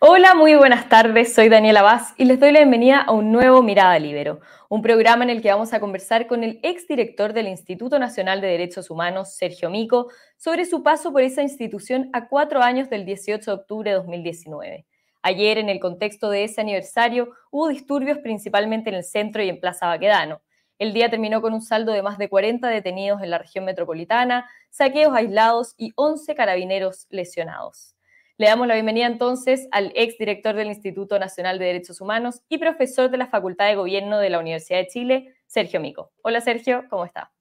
Hola, muy buenas tardes. Soy Daniela Vaz y les doy la bienvenida a un nuevo Mirada Libero, un programa en el que vamos a conversar con el exdirector del Instituto Nacional de Derechos Humanos, Sergio Mico, sobre su paso por esa institución a cuatro años del 18 de octubre de 2019. Ayer, en el contexto de ese aniversario, hubo disturbios principalmente en el centro y en Plaza Baquedano. El día terminó con un saldo de más de 40 detenidos en la región metropolitana, saqueos aislados y 11 carabineros lesionados. Le damos la bienvenida entonces al exdirector del Instituto Nacional de Derechos Humanos y profesor de la Facultad de Gobierno de la Universidad de Chile, Sergio Mico. Hola Sergio, ¿cómo está?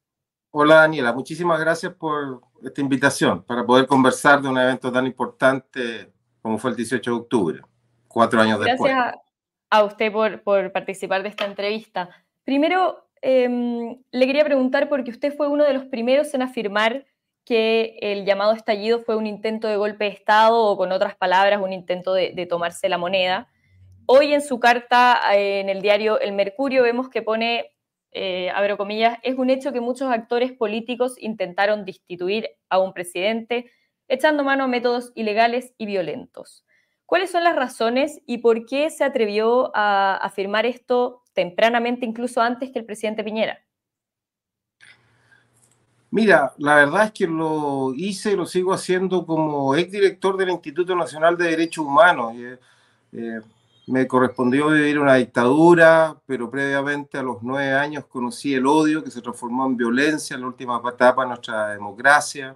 Hola Daniela, muchísimas gracias por esta invitación para poder conversar de un evento tan importante como fue el 18 de octubre, cuatro años después. Gracias a usted por, por participar de esta entrevista. Primero, em, le quería preguntar porque usted fue uno de los primeros en afirmar que el llamado estallido fue un intento de golpe de Estado o con otras palabras, un intento de, tomarse la moneda. Hoy en su carta eh, en el diario El Mercurio vemos que pone, eh, comillas, es un hecho que muchos actores políticos intentaron destituir a un presidente echando mano a métodos ilegales y violentos. ¿Cuáles son las razones y por qué se atrevió a afirmar esto tempranamente, incluso antes que el presidente Piñera? Mira, la verdad es que lo hice y lo sigo haciendo como exdirector del Instituto Nacional de Derechos Humanos. Eh, eh, me correspondió vivir una dictadura, pero previamente a los nueve años conocí el odio que se transformó en violencia en la última etapa de nuestra democracia,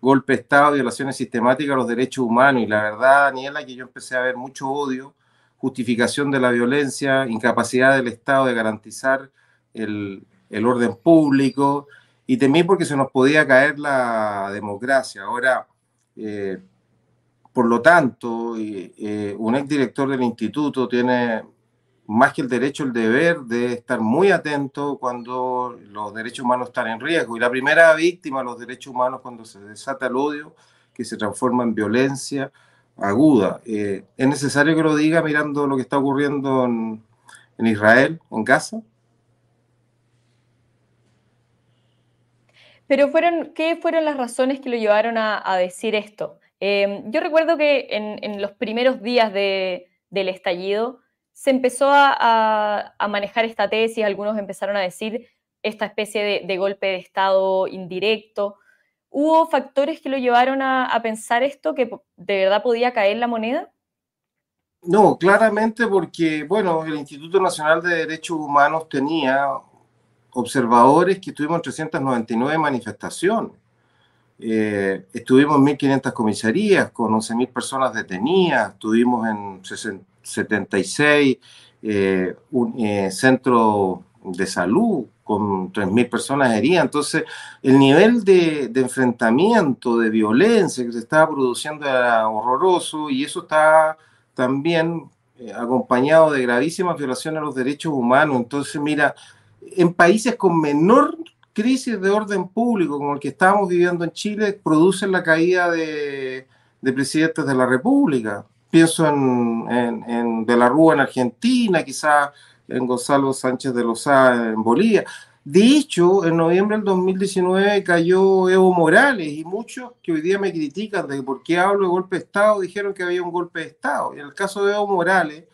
golpe de Estado, violaciones sistemáticas a los derechos humanos. Y la verdad, Daniela, que yo empecé a ver mucho odio, justificación de la violencia, incapacidad del Estado de garantizar el, el orden público y temí porque se nos podía caer la democracia. Ahora, eh, por lo tanto, eh, un exdirector del instituto tiene más que el derecho, el deber de estar muy atento cuando los derechos humanos están en riesgo. Y la primera víctima de los derechos humanos cuando se desata el odio, que se transforma en violencia aguda. Eh, es necesario que lo diga mirando lo que está ocurriendo en, en Israel, en Gaza. Pero fueron, ¿qué fueron las razones que lo llevaron a, decir esto? Em, yo recuerdo que en, los primeros días del estallido se empezó a, manejar esta tesis, algunos empezaron a decir esta especie de, golpe de Estado indirecto. ¿Hubo factores que lo llevaron a, pensar esto, que de verdad podía caer la moneda? No, claramente porque, bueno, el Instituto Nacional de Derechos Humanos tenía observadores que estuvimos en 399 manifestaciones. Eh, estuvimos en 1.500 comisarías con 11.000 personas detenidas, estuvimos en 76 eh, eh, centros de salud con 3.000 personas heridas. Entonces, el nivel de, de, enfrentamiento, de violencia que se estaba produciendo era horroroso y eso está también eh, acompañado de gravísimas violaciones a los derechos humanos. Entonces, mira, en países con menor crisis de orden público, como el que estamos viviendo en Chile, producen la caída de, presidentes de la República. Pienso en, De la Rúa en Argentina, quizás en Gonzalo Sánchez de Lozada en Bolivia. De hecho, en noviembre del 2019 cayó Evo Morales y muchos que hoy día me critican de por qué hablo de golpe de Estado dijeron que había un golpe de Estado. Y en el caso de Evo Morales,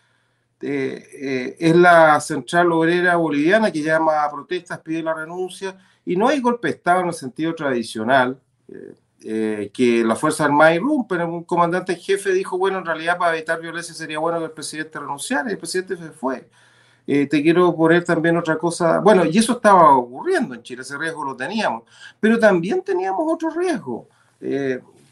eh, eh, es la central obrera boliviana que llama a protestas, pide la renuncia, y no hay golpe de Estado en el sentido tradicional, eh, que la Fuerza Armada irrumpe. Un comandante en jefe dijo, bueno, en realidad para evitar violencia sería bueno que el presidente renunciara, y el presidente se fue. te quiero poner también otra cosa, bueno, y eso estaba ocurriendo en Chile, ese riesgo lo teníamos, pero también teníamos otro riesgo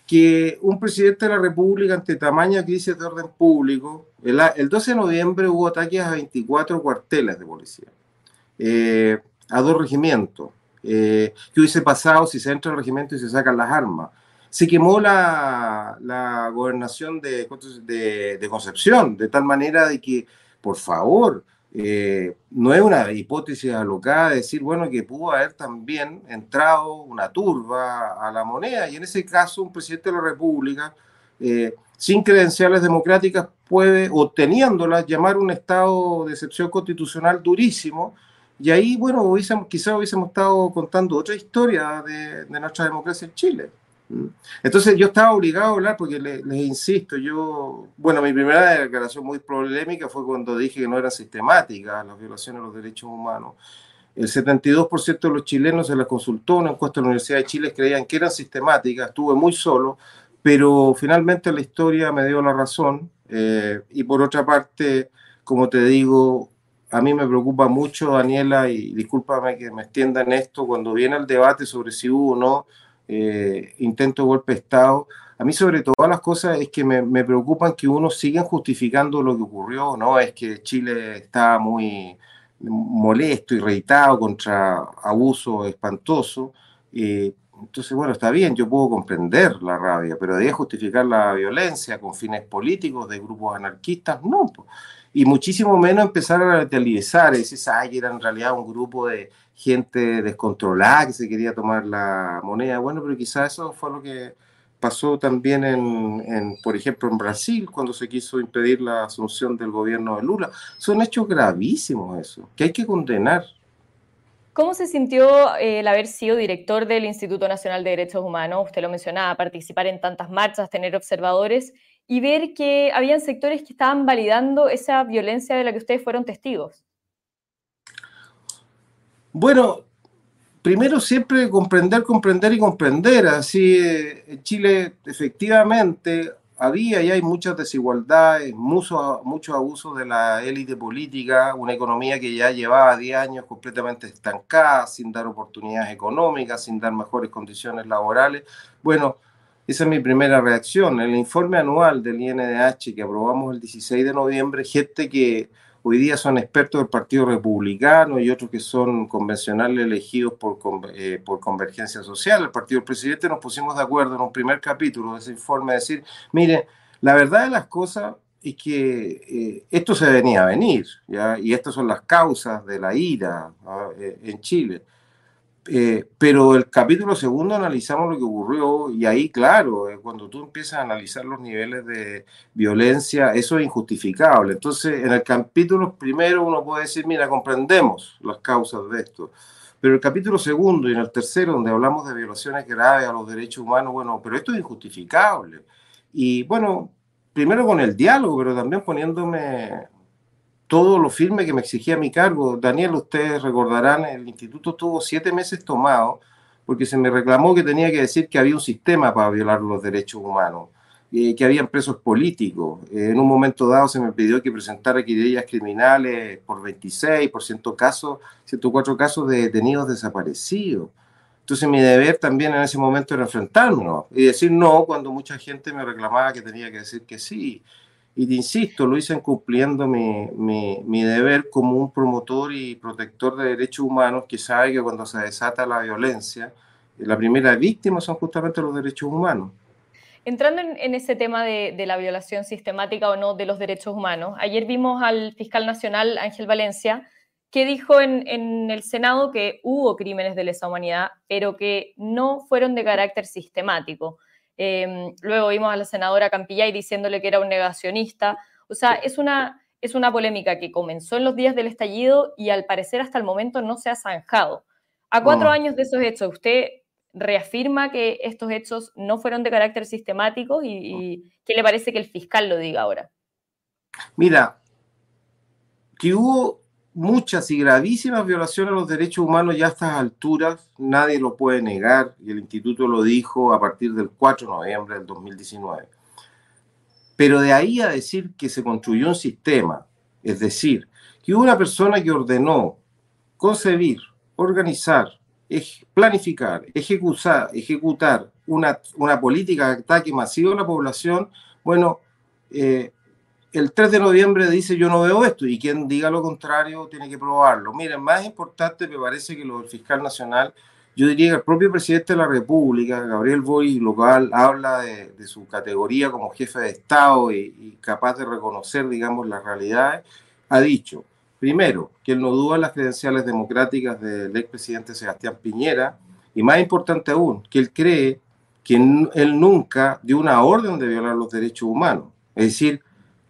que un presidente de la República ante tamaña crisis de orden público, el, 12 de noviembre hubo ataques a 24 cuarteles de policía, eh, a dos regimientos. Eh, ¿Qué hubiese pasado si se entra el regimiento y se sacan las armas? Se quemó la, la gobernación de, de, Concepción, de tal manera de que, por favor, eh, no es una hipótesis alocada de decir, bueno, que pudo haber también entrado una turba a la moneda y en ese caso un presidente de la República, eh, sin credenciales democráticas, puede, o teniéndolas, llamar un estado de excepción constitucional durísimo y ahí, bueno, hubiésemos, quizás hubiésemos estado contando otra historia de, de nuestra democracia en Chile. Entonces yo estaba obligado a hablar porque les, insisto, yo, bueno, mi primera declaración muy polémica fue cuando dije que no eran sistemáticas las violaciones de los derechos humanos. El 72% de los chilenos se las consultó, una encuesta de la Universidad de Chile creían que eran sistemáticas, estuve muy solo, pero finalmente la historia me dio la razón. Eh, y por otra parte, como te digo, a mí me preocupa mucho, Daniela, y discúlpame que me extienda en esto, cuando viene el debate sobre si hubo o no eh, intento de golpe de Estado, a mí sobre todas las cosas es que me, me preocupan que uno siga justificando lo que ocurrió, ¿no? Es que Chile está muy molesto, irritado contra abuso espantoso. Eh, entonces, bueno, está bien, yo puedo comprender la rabia, pero de justificar la violencia con fines políticos de grupos anarquistas, no. Y muchísimo menos empezar a relativizar, decir, ay, era en realidad un grupo de gente descontrolada que se quería tomar la moneda. Bueno, pero quizás eso fue lo que pasó también en, por ejemplo, en Brasil, cuando se quiso impedir la asunción del gobierno de Lula. Son hechos gravísimos eso, que hay que condenar. ¿Cómo se sintió eh, el haber sido director del Instituto Nacional de Derechos Humanos? Usted lo mencionaba, participar en tantas marchas, tener observadores y ver que habían sectores que estaban validando esa violencia de la que ustedes fueron testigos. Bueno, primero siempre comprender, comprender y comprender. Así, eh, Chile efectivamente había y hay muchas desigualdades, mucho, mucho abuso de la élite política, una economía que ya llevaba 10 años completamente estancada, sin dar oportunidades económicas, sin dar mejores condiciones laborales. Bueno, esa es mi primera reacción. El informe anual del INDH que aprobamos el 16 de noviembre, gente que hoy día son expertos del Partido Republicano y otros que son convencionales elegidos por, eh, por Convergencia Social. El Partido del Presidente nos pusimos de acuerdo en un primer capítulo de ese informe, decir, mire, la verdad de las cosas es que eh, esto se venía a venir, y estas son las causas de la ira eh, en Chile. Eh, pero el capítulo segundo analizamos lo que ocurrió y ahí, claro, eh, cuando tú empiezas a analizar los niveles de violencia, eso es injustificable. Entonces, en el capítulo primero uno puede decir, mira, comprendemos las causas de esto. Pero el capítulo segundo y en el tercero, donde hablamos de violaciones graves a los derechos humanos, bueno, pero esto es injustificable. Y bueno, primero con el diálogo, pero también poniéndome todo lo firme que me exigía mi cargo. Daniel, ustedes recordarán, el instituto tuvo siete meses tomado porque se me reclamó que tenía que decir que había un sistema para violar los derechos humanos, eh, que habían presos políticos. Eh, en un momento dado se me pidió que presentara querellas criminales por 26, por 100 casos, 104 casos de detenidos desaparecidos. Entonces mi deber también en ese momento era enfrentarme y decir no cuando mucha gente me reclamaba que tenía que decir que sí. Y te insisto, lo hice cumpliendo mi, mi, mi, deber como un promotor y protector de derechos humanos que sabe que cuando se desata la violencia, la primera víctima son justamente los derechos humanos. Entrando en, en ese tema de, de, la violación sistemática o no de los derechos humanos, ayer vimos al fiscal nacional Ángel Valencia que dijo en, en el Senado que hubo crímenes de lesa humanidad, pero que no fueron de carácter sistemático. Em, luego vimos a la senadora Campillay diciéndole que era un negacionista. O sea, es una, es una polémica que comenzó en los días del estallido y al parecer hasta el momento no se ha zanjado. A cuatro años de esos hechos, ¿usted reafirma que estos hechos no fueron de carácter sistemático y, y qué le parece que el fiscal lo diga ahora? Mira, que hubo muchas y gravísimas violaciones a los derechos humanos ya a estas alturas, nadie lo puede negar, y el instituto lo dijo a partir del 4 de noviembre del 2019. Pero de ahí a decir que se construyó un sistema, es decir, que hubo una persona que ordenó concebir, organizar, planificar, ejecutar, ejecutar una, una política de ataque masivo a la población, bueno, eh, el 3 de noviembre dice yo no veo esto y quien diga lo contrario tiene que probarlo. Miren, más importante me parece que lo del fiscal nacional, yo diría que el propio presidente de la República, Gabriel Boy, local, habla de, su categoría como jefe de Estado y, capaz de reconocer, digamos, las realidades, ha dicho, primero, que él no duda las credenciales democráticas del expresidente Sebastián Piñera y más importante aún, que él cree que él nunca dio una orden de violar los derechos humanos. Es decir,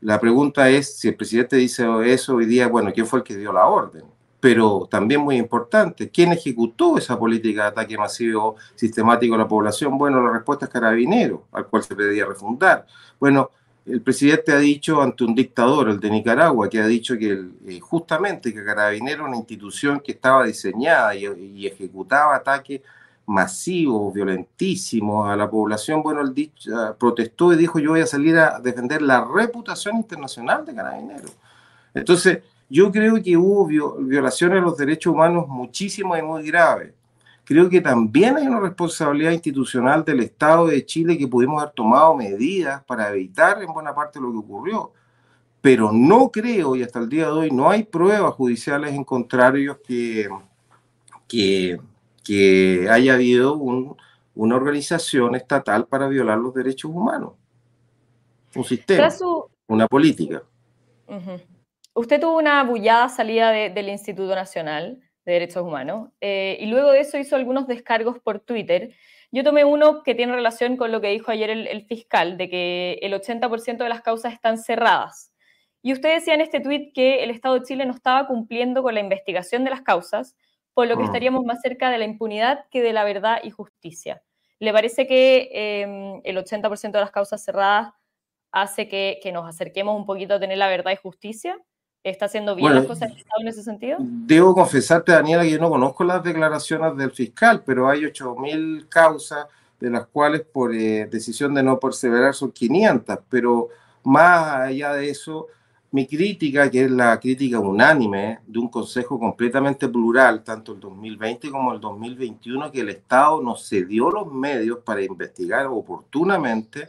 la pregunta es, si el presidente dice eso hoy día, bueno, ¿quién fue el que dio la orden? pero también muy importante, ¿quién ejecutó esa política de ataque masivo sistemático a la población? Bueno, la respuesta es Carabinero, al cual se pedía refundar. Bueno, el presidente ha dicho ante un dictador, el de Nicaragua, que ha dicho que eh, justamente que Carabinero era una institución que estaba diseñada y, ejecutaba ataques masivos, violentísimos a la población, bueno, él dicho, protestó y dijo yo voy a salir a defender la reputación internacional de Carabinero. Entonces, yo creo que hubo violaciones a los derechos humanos muchísimas y muy graves. Creo que también hay una responsabilidad institucional del Estado de Chile que pudimos haber tomado medidas para evitar en buena parte lo que ocurrió. Pero no creo, y hasta el día de hoy no hay pruebas judiciales en contrario que, que, que haya habido una organización estatal para violar los derechos humanos. Un sistema, una política. Usted tuvo una bullada salida del Instituto Nacional de Derechos Humanos eh, y luego de eso hizo algunos descargos por Twitter. Yo tomé uno que tiene relación con lo que dijo ayer el, fiscal, de que el 80% de las causas están cerradas. Y usted decía en este tuit que el Estado de Chile no estaba cumpliendo con la investigación de las causas, por lo que mm. estaríamos más cerca de la impunidad que de la verdad y justicia. ¿Le parece que em, el 80% de las causas cerradas hace que, que nos acerquemos un poquito a tener la verdad y justicia? ¿Está haciendo bien las cosas en ese sentido? Debo confesarte, Daniela, que yo no conozco las declaraciones del fiscal, pero hay 8.000 causas, de las cuales por eh, decisión de no perseverar son 500. Pero más allá de eso, mi crítica, que es la crítica unánime de un consejo completamente plural, tanto el 2020 como el 2021, que el Estado no se dio los medios para investigar oportunamente,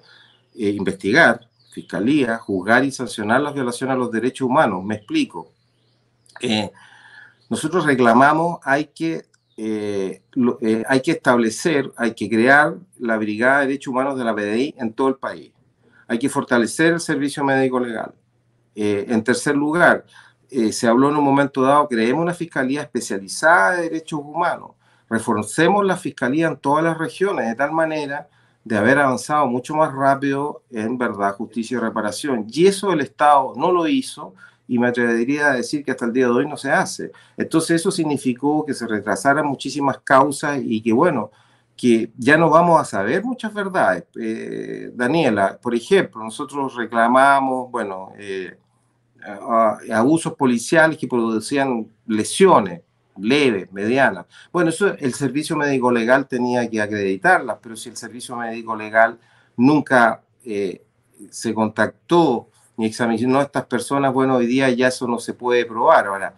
eh, investigar Fiscalía, juzgar y sancionar las violaciones a los derechos humanos. Me explico. Eh, nosotros reclamamos, hay que, eh, hay que establecer, hay que crear la Brigada de Derechos Humanos de la PDI en todo el país. Hay que fortalecer el servicio médico legal. En tercer lugar, se habló en un momento dado, creemos una fiscalía especializada de derechos humanos. Reforcemos la fiscalía en todas las regiones de tal manera de haber avanzado mucho más rápido en verdad, justicia y reparación. Y eso el Estado no lo hizo y me atrevería a decir que hasta el día de hoy no se hace. Entonces eso significó que se retrasaran muchísimas causas y que bueno, que ya no vamos a saber muchas verdades. Eh, Daniela, por ejemplo, nosotros reclamamos, bueno, eh, abusos policiales que producían lesiones leve, mediana. Bueno, eso el servicio médico legal tenía que acreditarlas, pero si el servicio médico legal nunca eh, se contactó ni examinó a estas personas, bueno, hoy día ya eso no se puede probar. Ahora,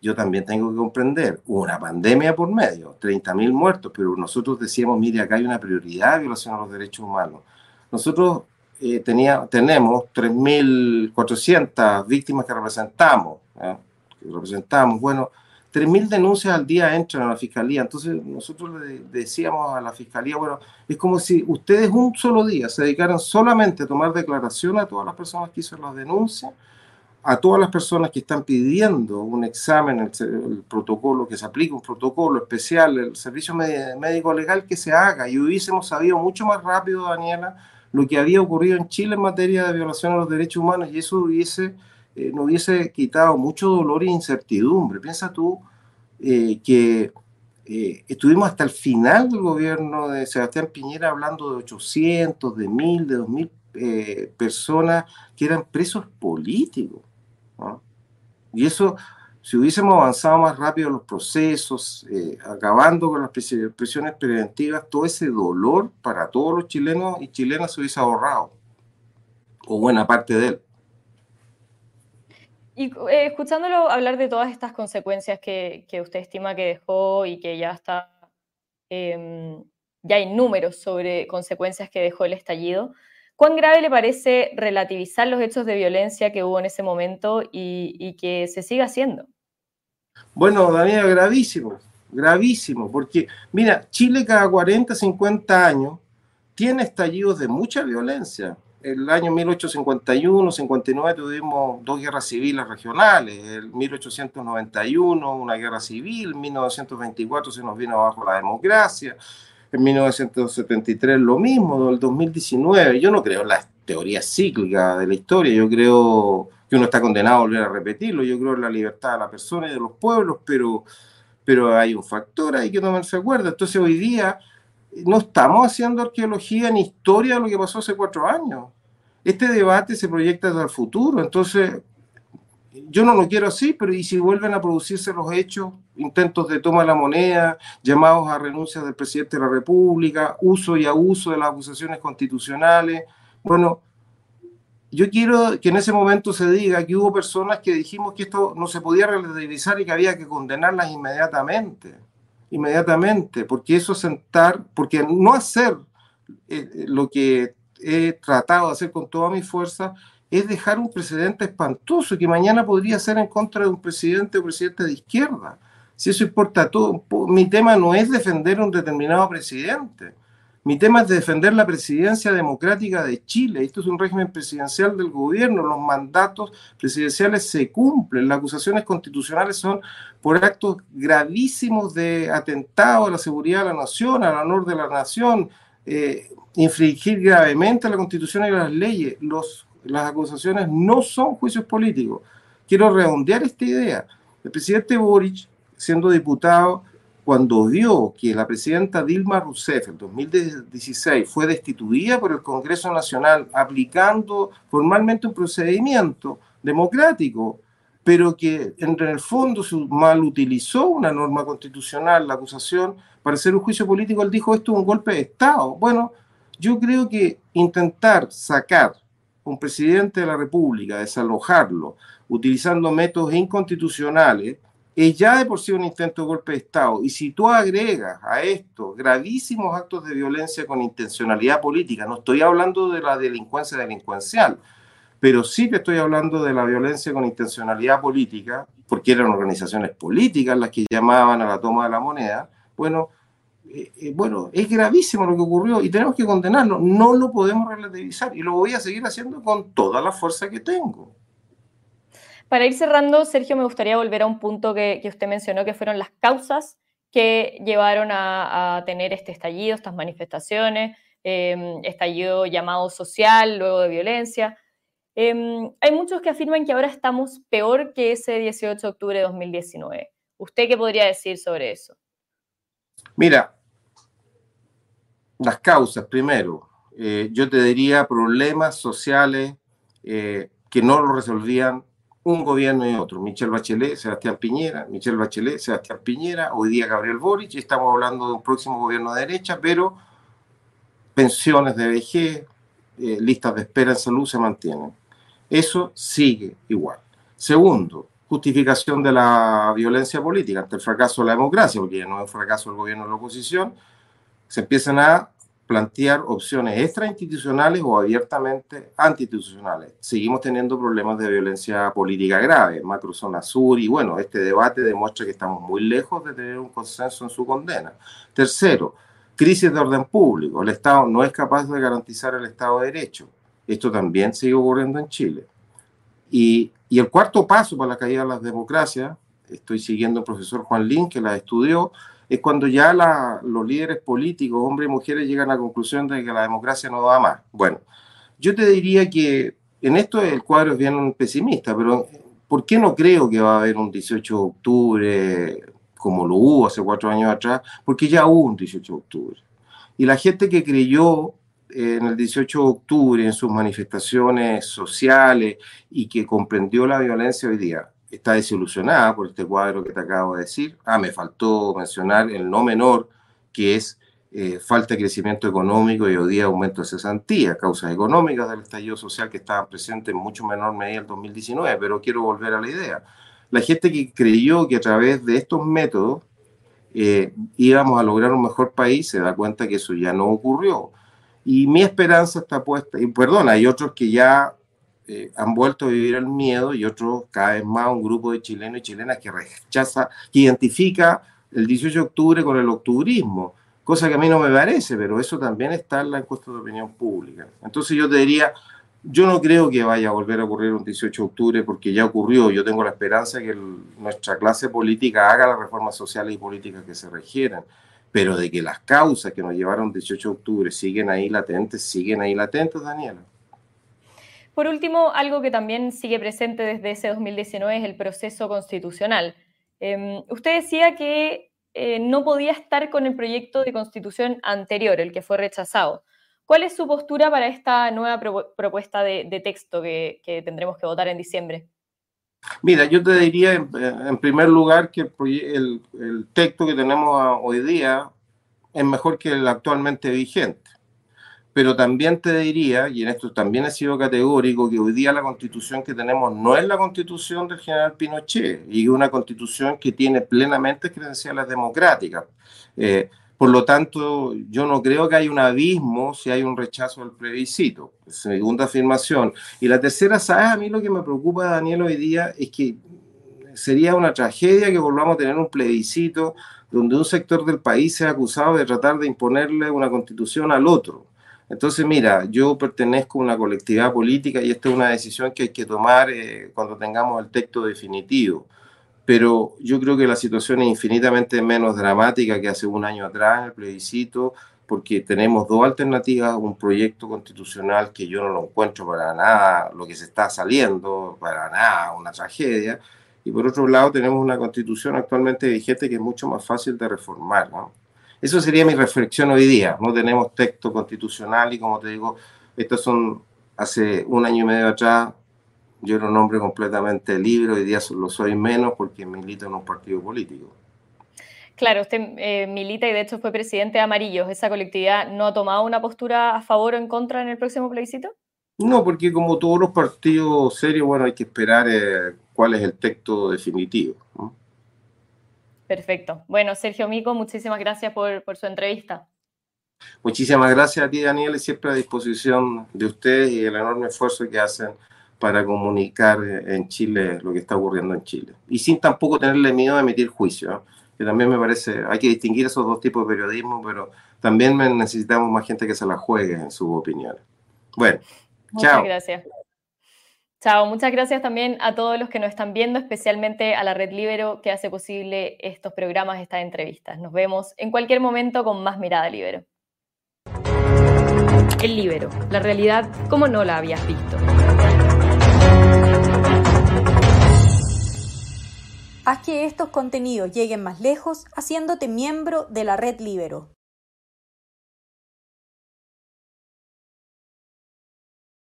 yo también tengo que comprender, una pandemia por medio, 30.000 muertos, pero nosotros decíamos, mire, acá hay una prioridad de violación a los derechos humanos. Nosotros eh, tenía, tenemos 3.400 víctimas que representamos, ¿eh? que representamos, bueno, 3.000 denuncias al día entran a la fiscalía. Entonces nosotros le decíamos a la fiscalía, bueno, es como si ustedes un solo día se dedicaran solamente a tomar declaración a todas las personas que hicieron las denuncias, a todas las personas que están pidiendo un examen, el, protocolo, que se aplique un protocolo especial, el servicio médico legal que se haga. Y hubiésemos sabido mucho más rápido, Daniela, lo que había ocurrido en Chile en materia de violación a los derechos humanos y eso hubiese eh, nos hubiese quitado mucho dolor e incertidumbre. Piensa tú eh, que eh, estuvimos hasta el final del gobierno de Sebastián Piñera hablando de 800, de 1000, de 2000 personas que eran presos políticos. Y eso, si hubiésemos avanzado más rápido en los procesos, acabando con las presiones preventivas, todo ese dolor para todos los chilenos y chilenas se hubiese ahorrado, o buena parte de él. Y eh, escuchándolo hablar de todas estas consecuencias que, usted estima que dejó y que ya está, em, ya hay números sobre consecuencias que dejó el estallido, ¿cuán grave le parece relativizar los hechos de violencia que hubo en ese momento y, que se siga haciendo? Bueno, Daniel, gravísimo, gravísimo, porque mira, Chile cada 40, 50 años tiene estallidos de mucha violencia. El año 1851-59 tuvimos dos guerras civiles regionales, el 1891 una guerra civil, en 1924 se nos vino abajo la democracia, en 1973 lo mismo, el 2019, yo no creo en las teorías cíclicas de la historia, yo creo que uno está condenado a volver a repetirlo. Yo creo en la libertad de la persona y de los pueblos, pero, pero hay un factor ahí que no se acuerda. Entonces hoy día no estamos haciendo arqueología ni historia de lo que pasó hace cuatro años. Este debate se proyecta hacia el futuro. Entonces, yo no lo quiero así, pero ¿y si vuelven a producirse los hechos, intentos de toma de la moneda, llamados a renuncia del presidente de la República, uso y abuso de las acusaciones constitucionales? Bueno, yo quiero que en ese momento se diga que hubo personas que dijimos que esto no se podía relativizar y que había que condenarlas inmediatamente, inmediatamente, porque eso sentar, porque no hacer eh, lo que he tratado de hacer con toda mi fuerza es dejar un precedente espantoso que mañana podría ser en contra de un presidente o presidente de izquierda. Si eso importa todo, mi tema no es defender un determinado presidente. Mi tema es defender la presidencia democrática de Chile. Esto es un régimen presidencial del gobierno. Los mandatos presidenciales se cumplen. Las acusaciones constitucionales son por actos gravísimos de atentado a la seguridad de la nación, al honor de la nación, eh, infringir gravemente la constitución y las leyes. Los las acusaciones no son juicios políticos. Quiero redondear esta idea. El presidente Boric, siendo diputado, cuando vio que la presidenta Dilma Rousseff en 2016 fue destituida por el Congreso Nacional aplicando formalmente un procedimiento democrático, pero que en el fondo mal utilizó una norma constitucional, la acusación, para hacer un juicio político, él dijo esto es un golpe de Estado. Bueno, yo creo que intentar sacar un presidente de la República, desalojarlo, utilizando métodos inconstitucionales, es ya de por sí un intento de golpe de Estado. Y si tú agregas a esto gravísimos actos de violencia con intencionalidad política, no estoy hablando de la delincuencia delincuencial, pero sí que estoy hablando de la violencia con intencionalidad política, porque eran organizaciones políticas las que llamaban a la toma de la moneda, bueno, eh, eh, bueno, es gravísimo lo que ocurrió y tenemos que condenarlo. No lo podemos relativizar y lo voy a seguir haciendo con toda la fuerza que tengo. Para ir cerrando, Sergio, me gustaría volver a un punto que, usted mencionó, que fueron las causas que llevaron a, tener este estallido, estas manifestaciones, em, estallido llamado social, luego de violencia. Em, hay muchos que afirman que ahora estamos peor que ese 18 de octubre de 2019. ¿Usted qué podría decir sobre eso? Mira, las causas, primero, eh, yo te diría problemas sociales eh, que no lo resolvían un gobierno y otro. Michelle Bachelet, Sebastián Piñera, Michelle Bachelet, Sebastián Piñera, hoy día Gabriel Boric, estamos hablando de un próximo gobierno de derecha, pero pensiones de vejez, eh, listas de espera en salud se mantienen. Eso sigue igual. Segundo, justificación de la violencia política ante el fracaso de la democracia, porque ya no es un fracaso del gobierno de la oposición, se empiezan a plantear opciones extrainstitucionales o abiertamente antiinstitucionales. Seguimos teniendo problemas de violencia política grave, macrozona sur, y bueno, este debate demuestra que estamos muy lejos de tener un consenso en su condena. Tercero, crisis de orden público. El Estado no es capaz de garantizar el Estado de Derecho. Esto también sigue ocurriendo en Chile. Y, y el cuarto paso para la caída de las democracias, estoy siguiendo al profesor Juan Lin, que la estudió, es cuando ya los líderes políticos, hombres y mujeres, llegan a la conclusión de que la democracia no va más. Bueno, yo te diría que en esto el cuadro es bien pesimista, pero ¿por qué no creo que va a haber un 18 de octubre como lo hubo hace cuatro años atrás? Porque ya hubo un 18 de octubre. Y la gente que creyó en el 18 de octubre en sus manifestaciones sociales y que comprendió la violencia hoy día, está desilusionada por este cuadro que te acabo de decir. Ah, me faltó mencionar el no menor, que es eh, falta de crecimiento económico y hoy día aumento de cesantía, causas económicas del estallido social que estaban presentes en mucho menor medida en el 2019, pero quiero volver a la idea. La gente que creyó que a través de estos métodos eh, íbamos a lograr un mejor país se da cuenta que eso ya no ocurrió. Y mi esperanza está puesta, y perdón, hay otros que ya eh, han vuelto a vivir el miedo y otros, cada vez más, un grupo de chilenos y chilenas que rechaza, que identifica el 18 de octubre con el octubrismo, cosa que a mí no me parece, pero eso también está en la encuesta de opinión pública. Entonces yo te diría, yo no creo que vaya a volver a ocurrir un 18 de octubre porque ya ocurrió. Yo tengo la esperanza que nuestra clase política haga las reformas sociales y políticas que se requieren, pero de que las causas que nos llevaron 18 de octubre siguen ahí latentes, siguen ahí latentes, Daniela. Por último, algo que también sigue presente desde ese 2019 es el proceso constitucional. Em, usted decía que eh, no podía estar con el proyecto de constitución anterior, el que fue rechazado. ¿Cuál es su postura para esta nueva propuesta de, texto que, tendremos que votar en diciembre? Mira, yo te diría en, primer lugar que el, el, texto que tenemos hoy día es mejor que el actualmente vigente. Pero también te diría, y en esto también he sido categórico, que hoy día la constitución que tenemos no es la constitución del general Pinochet, y una constitución que tiene plenamente credenciales democráticas. Eh, por lo tanto, yo no creo que haya un abismo si hay un rechazo al plebiscito. Segunda afirmación. Y la tercera, ¿sabes? A mí lo que me preocupa, Daniel, hoy día es que sería una tragedia que volvamos a tener un plebiscito donde un sector del país sea acusado de tratar de imponerle una constitución al otro. Entonces, mira, yo pertenezco a una colectividad política y esta es una decisión que hay que tomar eh, cuando tengamos el texto definitivo pero yo creo que la situación es infinitamente menos dramática que hace un año atrás en el plebiscito, porque tenemos dos alternativas, un proyecto constitucional que yo no lo encuentro para nada, lo que se está saliendo, para nada, una tragedia, y por otro lado tenemos una constitución actualmente vigente que es mucho más fácil de reformar. ¿no? Eso sería mi reflexión hoy día, no tenemos texto constitucional y como te digo, estos son hace un año y medio atrás yo era un hombre completamente libre, hoy día lo soy menos porque milito en un partido político. Claro, usted eh, milita y de hecho fue presidente de Amarillos. ¿Esa colectividad no ha tomado una postura a favor o en contra en el próximo plebiscito? No, porque como todos los partidos serios, bueno, hay que esperar eh, cuál es el texto definitivo. Perfecto. Bueno, Sergio Mico, muchísimas gracias por, por, su entrevista. Muchísimas gracias a ti, Daniel, y siempre a disposición de ustedes y el enorme esfuerzo que hacen para comunicar en Chile lo que está ocurriendo en Chile. Y sin tampoco tenerle miedo a emitir juicio, ¿eh? que también me parece, hay que distinguir esos dos tipos de periodismo, pero también necesitamos más gente que se la juegue en sus opiniones. Bueno, muchas gracias. Chao, muchas gracias también a todos los que nos están viendo, especialmente a la Red Libero que hace posible estos programas, estas entrevistas. Nos vemos en cualquier momento con más Mirada Libero. El Libero, la realidad como no la habías visto. Haz que estos contenidos lleguen más lejos haciéndote miembro de la red Libero.